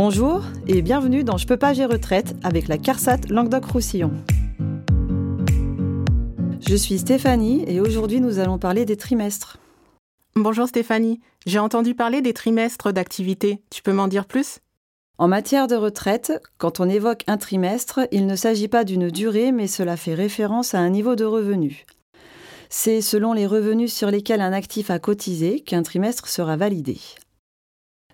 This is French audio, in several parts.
Bonjour et bienvenue dans Je peux pas gérer retraite avec la CARSAT Languedoc-Roussillon. Je suis Stéphanie et aujourd'hui nous allons parler des trimestres. Bonjour Stéphanie, j'ai entendu parler des trimestres d'activité. Tu peux m'en dire plus? En matière de retraite, quand on évoque un trimestre, il ne s'agit pas d'une durée mais cela fait référence à un niveau de revenu. C'est selon les revenus sur lesquels un actif a cotisé qu'un trimestre sera validé.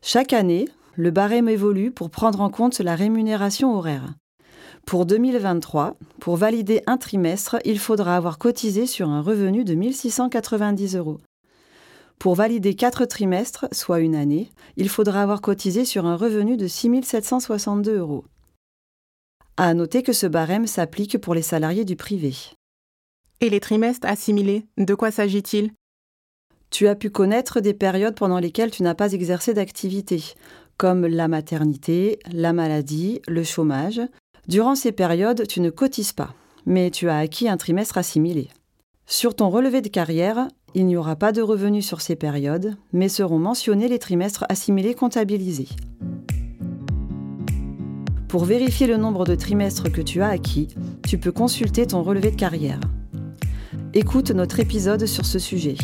Chaque année, le barème évolue pour prendre en compte la rémunération horaire. Pour 2023, pour valider un trimestre, il faudra avoir cotisé sur un revenu de 1690 euros. Pour valider quatre trimestres, soit une année, il faudra avoir cotisé sur un revenu de 6762 euros. À noter que ce barème s'applique pour les salariés du privé. Et les trimestres assimilés, de quoi s'agit-il? Tu as pu connaître des périodes pendant lesquelles tu n'as pas exercé d'activité, comme la maternité, la maladie, le chômage. Durant ces périodes, tu ne cotises pas, mais tu as acquis un trimestre assimilé. Sur ton relevé de carrière, il n'y aura pas de revenus sur ces périodes, mais seront mentionnés les trimestres assimilés comptabilisés. Pour vérifier le nombre de trimestres que tu as acquis, tu peux consulter ton relevé de carrière. Écoute notre épisode sur ce sujet.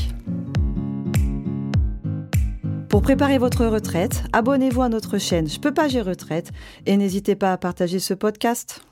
Pour préparer votre retraite, abonnez-vous à notre chaîne Je peux pas gérer retraite et n'hésitez pas à partager ce podcast.